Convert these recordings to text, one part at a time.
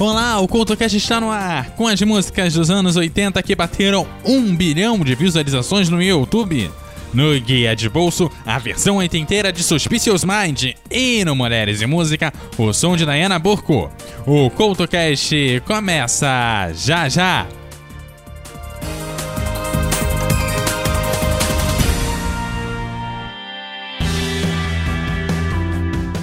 Olá, o CoutoCast está no ar com as músicas dos anos 80 que bateram um bilhão de visualizações no YouTube. No Guia de Bolso, a versão oitenteira de Suspicious Mind. E no Mulheres e Música, o som de Diana Burco. O CoutoCast começa já já!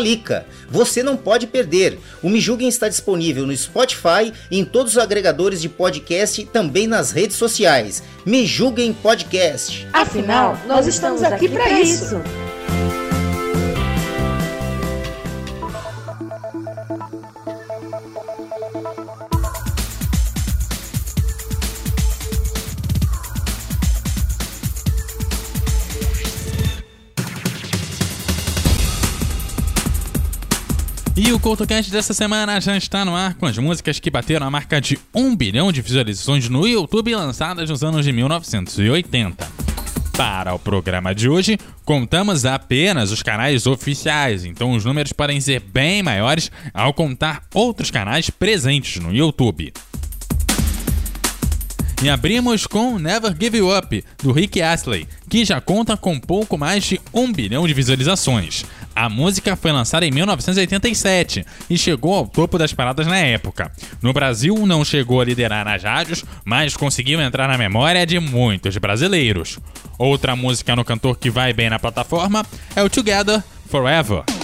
Lica. Você não pode perder. O Me Julguem está disponível no Spotify e em todos os agregadores de podcast e também nas redes sociais. Me Julguem Podcast. Afinal, nós estamos aqui para isso. O CoutoCast dessa semana já está no ar com as músicas que bateram a marca de 1 bilhão de visualizações no YouTube lançadas nos anos de 1980. Para o programa de hoje, contamos apenas os canais oficiais, então os números podem ser bem maiores ao contar outros canais presentes no YouTube. E abrimos com Never Give You Up, do Rick Astley, que já conta com pouco mais de um bilhão de visualizações. A música foi lançada em 1987 e chegou ao topo das paradas na época. No Brasil, não chegou a liderar nas rádios, mas conseguiu entrar na memória de muitos brasileiros. Outra música no cantor que vai bem na plataforma é o Together Forever.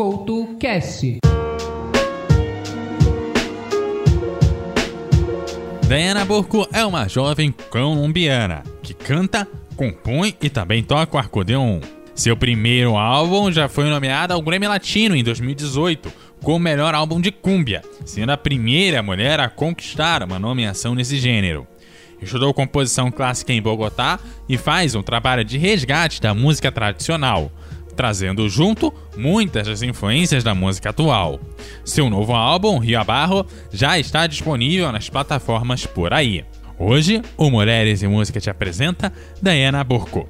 Couto Cast. Diana Burco é uma jovem colombiana que canta, compõe e também toca o acordeon. Seu primeiro álbum já foi nomeado ao Grammy Latino em 2018 como melhor álbum de cúmbia, sendo a primeira mulher a conquistar uma nomeação nesse gênero. Estudou composição clássica em Bogotá e faz um trabalho de resgate da música tradicional, trazendo junto muitas das influências da música atual. Seu novo álbum, Rio Abarro, já está disponível nas plataformas por aí. Hoje, o Mulheres e Música te apresenta Diana Burco.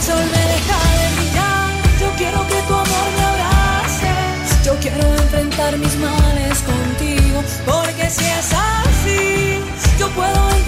El sol me deja de brillar, yo quiero que tu amor me abrace. Yo quiero enfrentar mis males contigo, porque si es así, yo puedo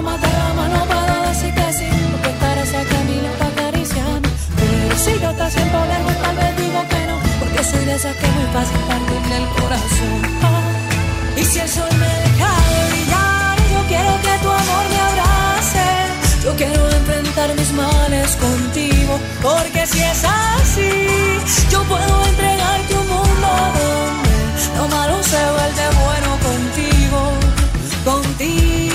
de la mano, puedo decir que sí, porque estaré cerca de mí para acariciarme. Pero si yo te siento lejos, tal vez digo que no, porque soy de esas que es muy fácil partirle el corazón. Ah, Y si el sol me deja de brillar, yo quiero que tu amor me abrace. Yo quiero enfrentar mis males contigo, porque si es así, yo puedo entregarte un mundo donde lo malo se vuelve bueno contigo, contigo.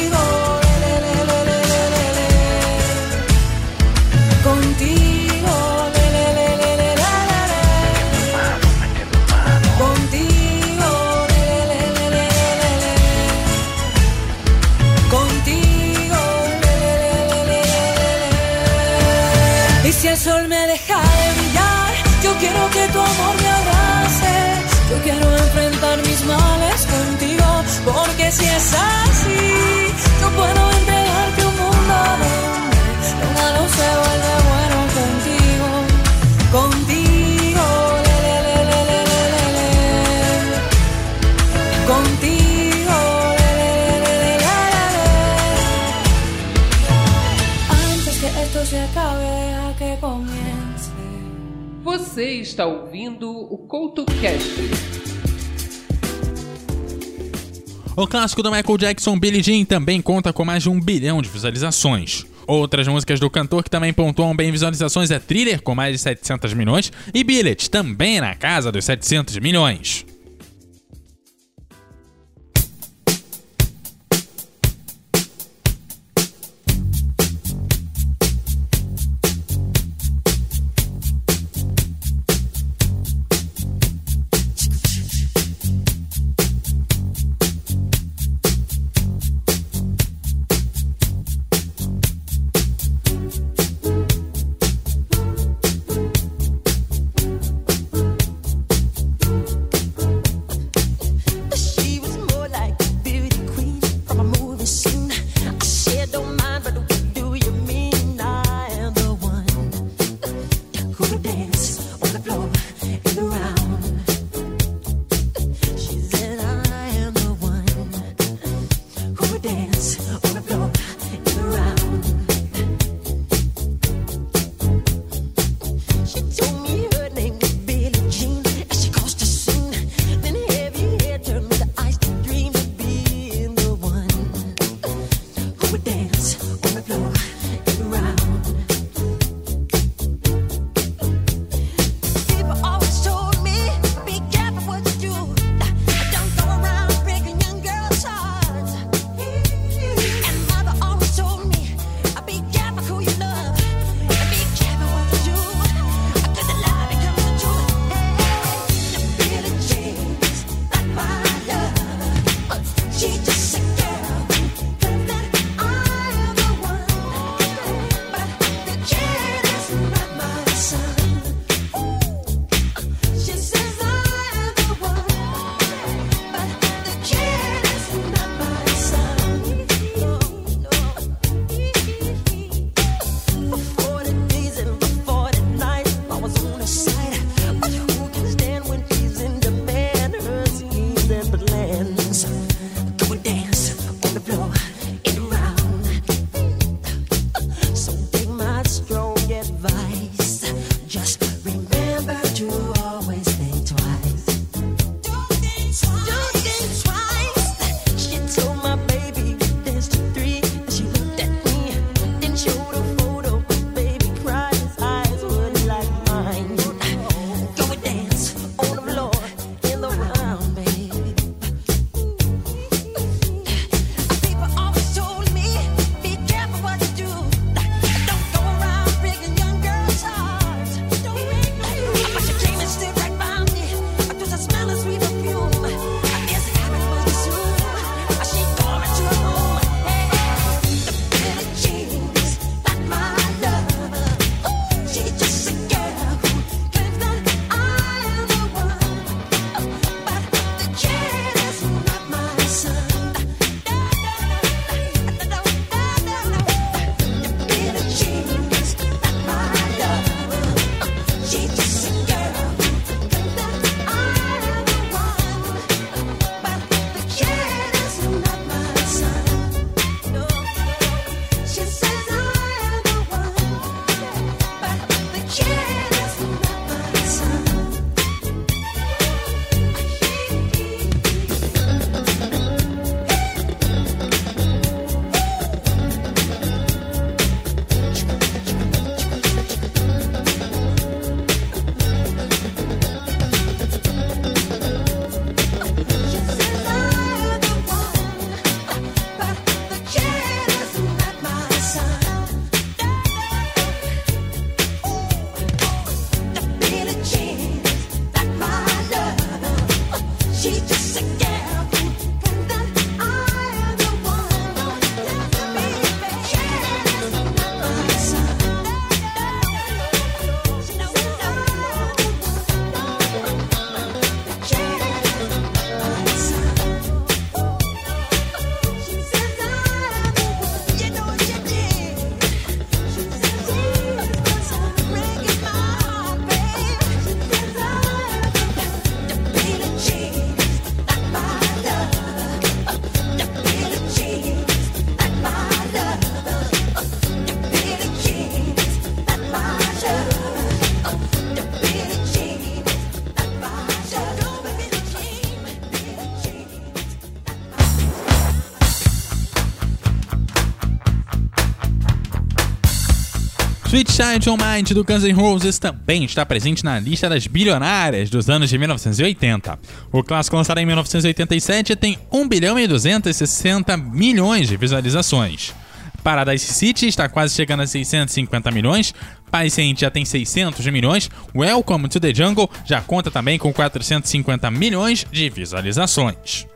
Sol me deja de brillar, yo quiero que tu amor me abrace. Yo quiero enfrentar mis males contigo, porque si es así, yo puedo entregarte un mundo donde malo se vuelve Você está ouvindo o Couto Cast. O clássico do Michael Jackson, Billie Jean, também conta com mais de um bilhão de visualizações. Outras músicas do cantor que também pontuam bem visualizações é Thriller, com mais de 700 milhões, e Billet, também na casa dos 700 milhões. Sweet Child O' Mine do Guns N' Roses também está presente na lista das bilionárias dos anos de 1980. O clássico lançado em 1987 tem 1 bilhão e 260 milhões de visualizações. Paradise City está quase chegando a 650 milhões, Paciente já tem 600 milhões, Welcome to the Jungle já conta também com 450 milhões de visualizações.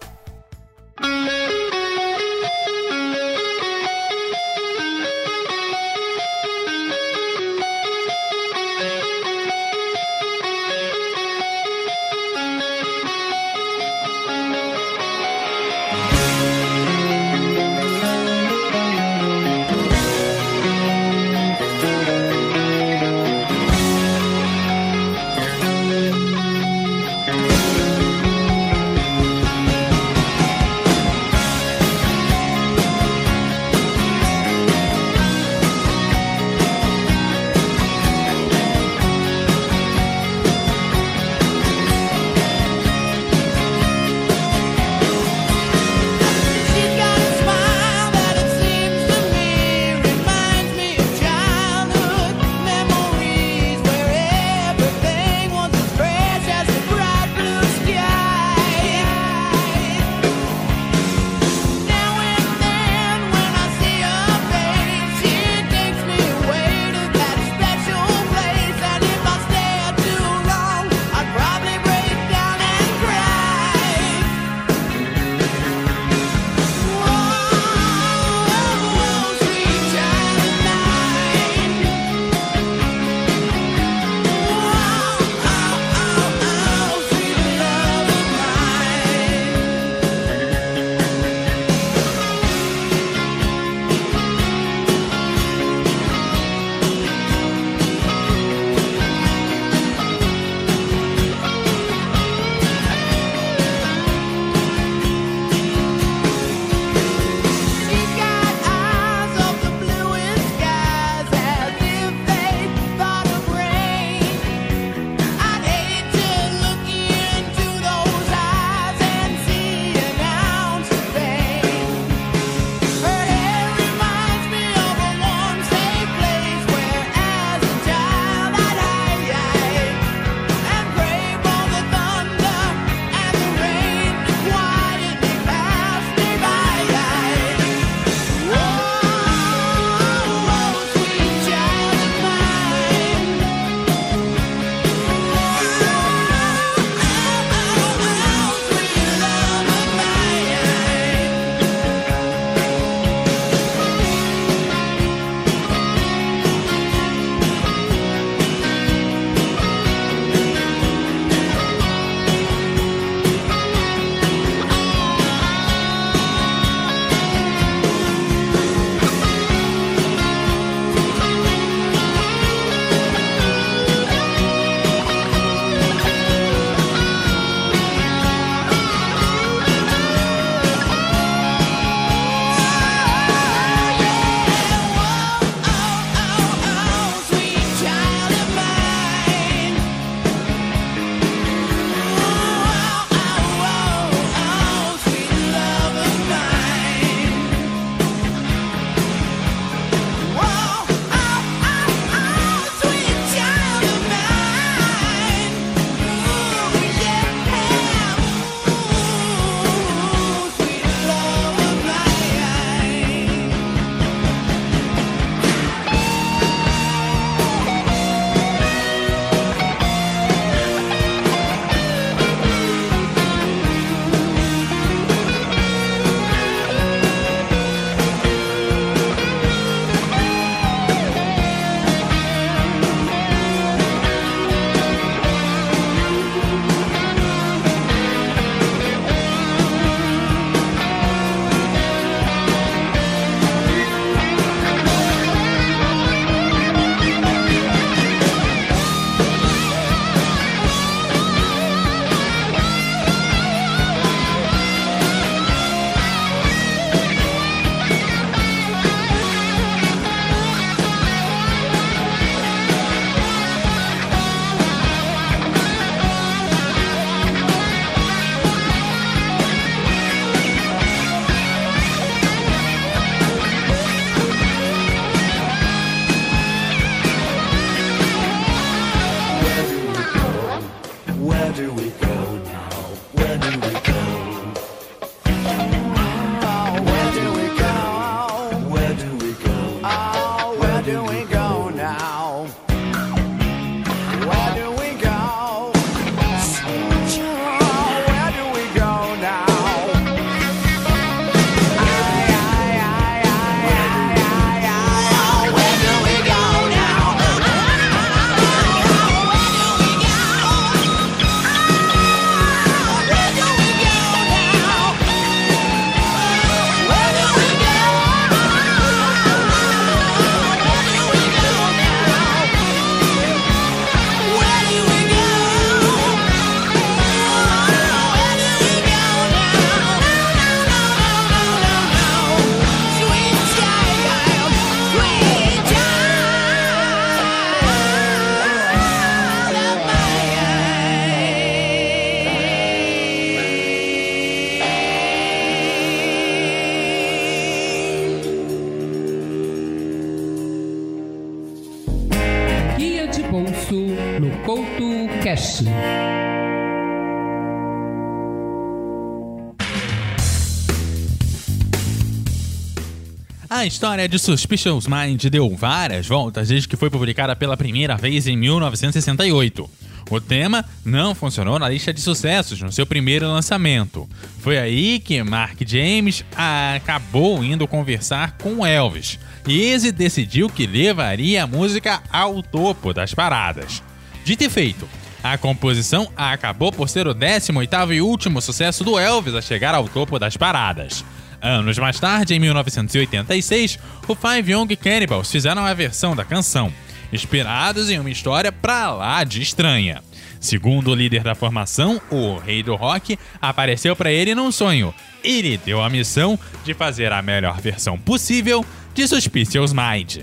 A história de Suspicious Mind deu várias voltas desde que foi publicada pela primeira vez em 1968. O tema não funcionou na lista de sucessos no seu primeiro lançamento. Foi aí que Mark James acabou indo conversar com Elvis e esse decidiu que levaria a música ao topo das paradas. Dito e feito, a composição acabou por ser o 18º e último sucesso do Elvis a chegar ao topo das paradas. Anos mais tarde, em 1986, o Five Young Cannibals fizeram a versão da canção, inspirados em uma história pra lá de estranha. Segundo o líder da formação, o rei do rock apareceu para ele num sonho e lhe deu a missão de fazer a melhor versão possível de Suspicious Mind.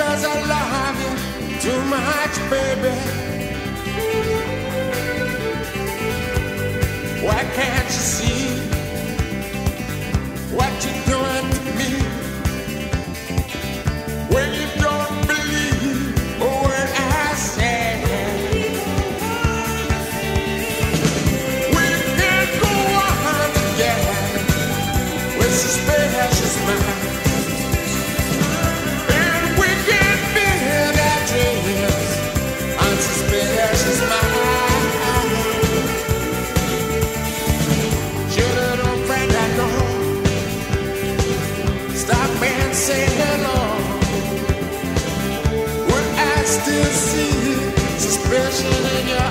Because I love you too much, baby. Why can't you see what you're feeling your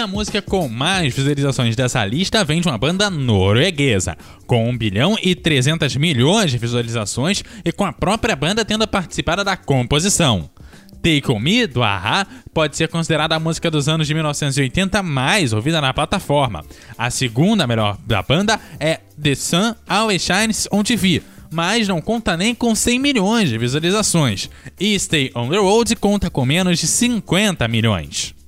a música com mais visualizações dessa lista vem de uma banda norueguesa, com 1 bilhão e 300 milhões de visualizações e com a própria banda tendo participado da composição. Take On Me, do Ahá, pode ser considerada a música dos anos de 1980 mais ouvida na plataforma. A segunda melhor da banda é The Sun Always Shines On TV, mas não conta nem com 100 milhões de visualizações. E Stay On The Road conta com menos de 50 milhões.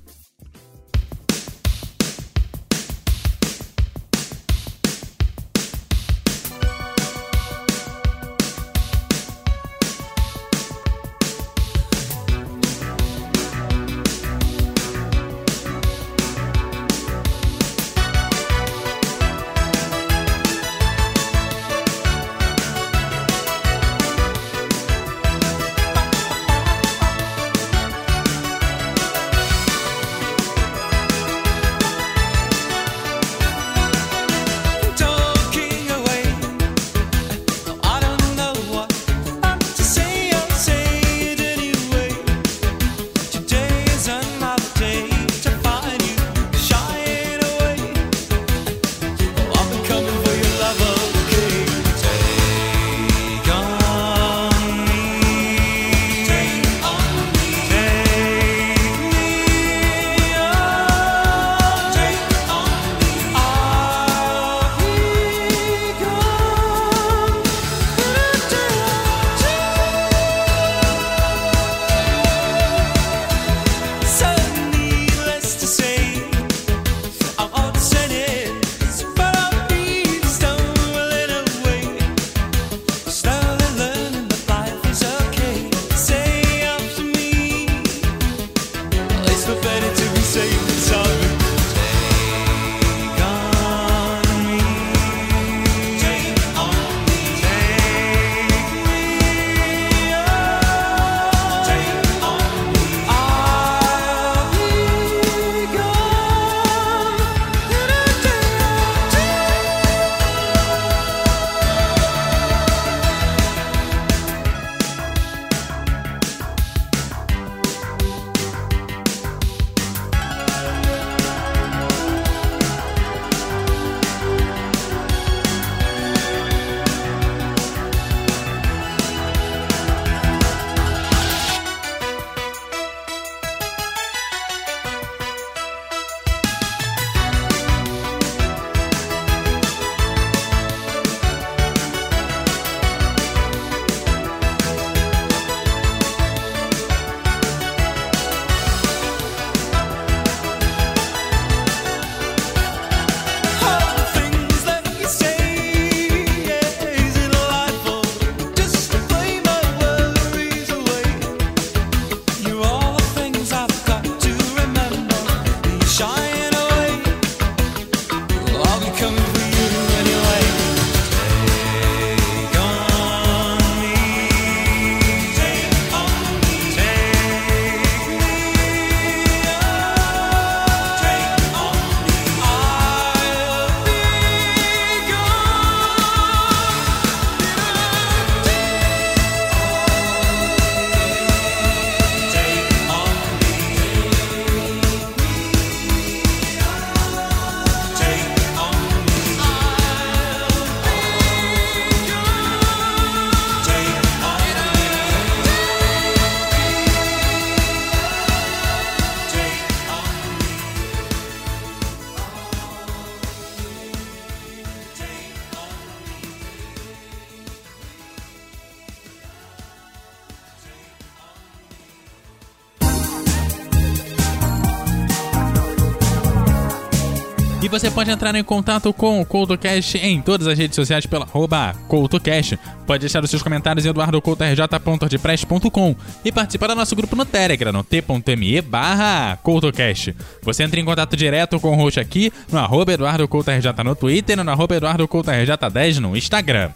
Você pode entrar em contato com o CoutoCast em todas as redes sociais pela arroba CoutoCast. Pode deixar os seus comentários em eduardocoutorj.press.com e participar do nosso grupo no Telegram, no t.me barra CoutoCast. Você entra em contato direto com o host aqui no arroba EduardoCoutoRJ no Twitter e no arroba EduardoCoutoRJ10 no Instagram.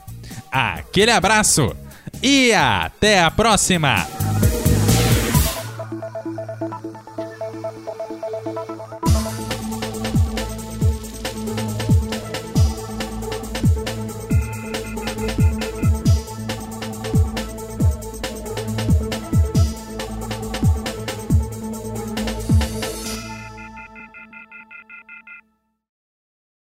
Aquele abraço e até a próxima!